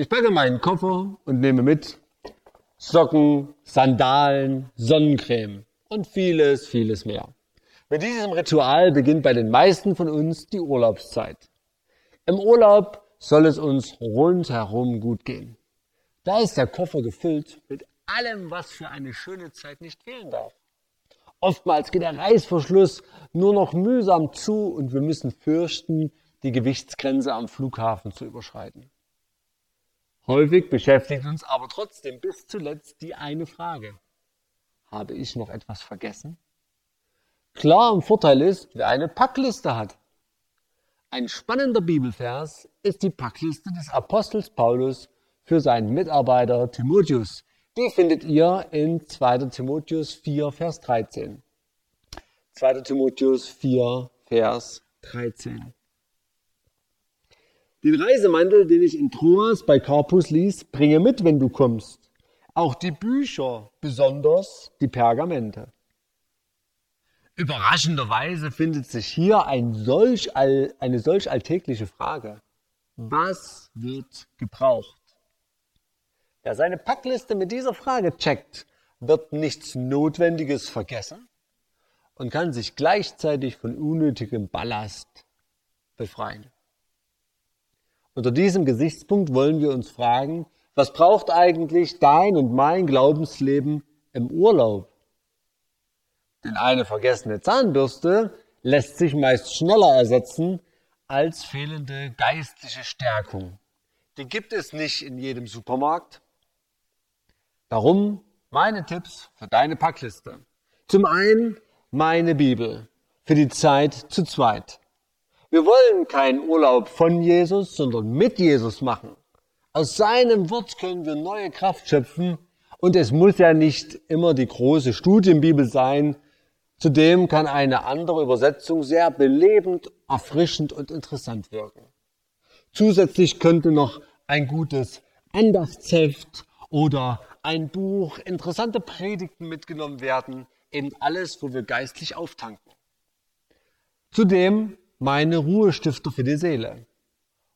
Ich packe meinen Koffer und nehme mit Socken, Sandalen, Sonnencreme und vieles, vieles mehr. Mit diesem Ritual beginnt bei den meisten von uns die Urlaubszeit. Im Urlaub soll es uns rundherum gut gehen. Da ist der Koffer gefüllt mit allem, was für eine schöne Zeit nicht fehlen darf. Oftmals geht der Reißverschluss nur noch mühsam zu und wir müssen fürchten, die Gewichtsgrenze am Flughafen zu überschreiten. Häufig beschäftigt uns aber trotzdem bis zuletzt die eine Frage. Habe ich noch etwas vergessen? Klar, ein Vorteil ist, wer eine Packliste hat. Ein spannender Bibelvers ist die Packliste des Apostels Paulus für seinen Mitarbeiter Timotheus. Die findet ihr in 2. Timotheus 4, Vers 13. 2. Timotheus 4, Vers 13. Den Reisemantel, den ich in Troas bei Carpus ließ, bringe mit, wenn du kommst. Auch die Bücher, besonders die Pergamente. Überraschenderweise findet sich hier ein solch all, eine solch alltägliche Frage. Was wird gebraucht? Wer seine Packliste mit dieser Frage checkt, wird nichts Notwendiges vergessen und kann sich gleichzeitig von unnötigem Ballast befreien. Unter diesem Gesichtspunkt wollen wir uns fragen, was braucht eigentlich dein und mein Glaubensleben im Urlaub? Denn eine vergessene Zahnbürste lässt sich meist schneller ersetzen als fehlende geistliche Stärkung. Die gibt es nicht in jedem Supermarkt. Darum meine Tipps für deine Packliste. Zum einen meine Bibel für die Zeit zu zweit. Wir wollen keinen Urlaub von Jesus, sondern mit Jesus machen. Aus seinem Wort können wir neue Kraft schöpfen und es muss ja nicht immer die große Studienbibel sein, Zudem kann eine andere Übersetzung sehr belebend, erfrischend und interessant wirken. Zusätzlich könnte noch ein gutes Andachtsheft oder ein Buch, interessante Predigten mitgenommen werden, eben alles, wo wir geistlich auftanken. Zudem meine Ruhestifter für die Seele.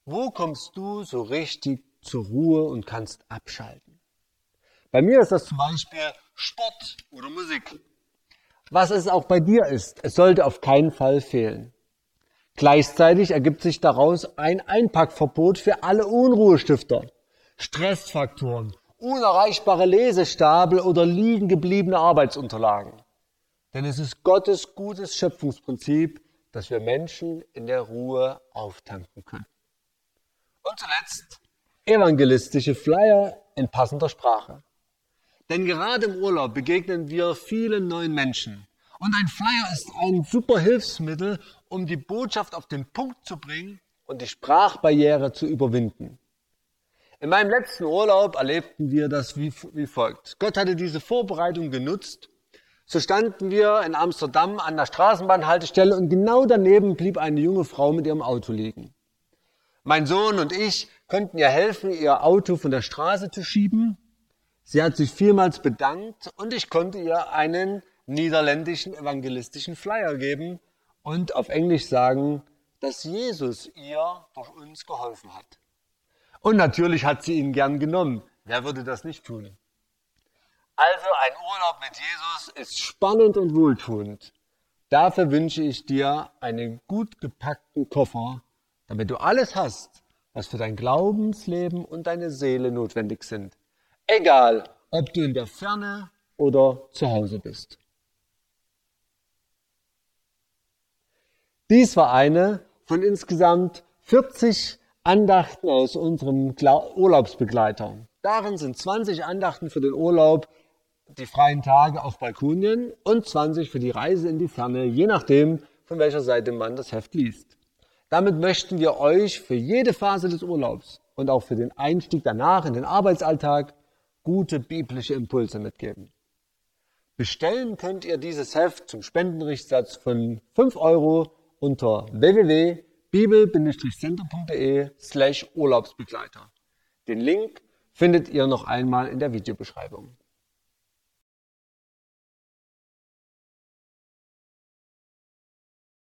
Wo kommst du so richtig zur Ruhe und kannst abschalten? Bei mir ist das zum Beispiel Sport oder Musik was es auch bei dir ist. Es sollte auf keinen Fall fehlen. Gleichzeitig ergibt sich daraus ein Einpackverbot für alle Unruhestifter, Stressfaktoren, unerreichbare Lesestapel oder liegen gebliebene Arbeitsunterlagen. Denn es ist Gottes gutes Schöpfungsprinzip, dass wir Menschen in der Ruhe auftanken können. Und zuletzt evangelistische Flyer in passender Sprache. Denn gerade im Urlaub begegnen wir vielen neuen Menschen. Und ein Flyer ist ein super Hilfsmittel, um die Botschaft auf den Punkt zu bringen und die Sprachbarriere zu überwinden. In meinem letzten Urlaub erlebten wir das wie, wie folgt. Gott hatte diese Vorbereitung genutzt. So standen wir in Amsterdam an der Straßenbahnhaltestelle und genau daneben blieb eine junge Frau mit ihrem Auto liegen. Mein Sohn und ich konnten ihr helfen, ihr Auto von der Straße zu schieben Sie hat sich vielmals bedankt und ich konnte ihr einen niederländischen evangelistischen Flyer geben und auf Englisch sagen, dass Jesus ihr durch uns geholfen hat. Und natürlich hat sie ihn gern genommen. Wer würde das nicht tun? Also ein Urlaub mit Jesus ist spannend und wohltuend. Dafür wünsche ich dir einen gut gepackten Koffer, damit du alles hast, was für dein Glaubensleben und deine Seele notwendig sind. Egal, ob du in der Ferne oder zu Hause bist. Dies war eine von insgesamt 40 Andachten aus unserem Urlaubsbegleiter. Darin sind 20 Andachten für den Urlaub, die freien Tage auf Balkonien und 20 für die Reise in die Ferne, je nachdem, von welcher Seite man das Heft liest. Damit möchten wir euch für jede Phase des Urlaubs und auch für den Einstieg danach in den Arbeitsalltag gute biblische Impulse mitgeben. Bestellen könnt ihr dieses Heft zum Spendenrichtsatz von 5 Euro unter www.bibel-center.de slash Urlaubsbegleiter. Den Link findet ihr noch einmal in der Videobeschreibung.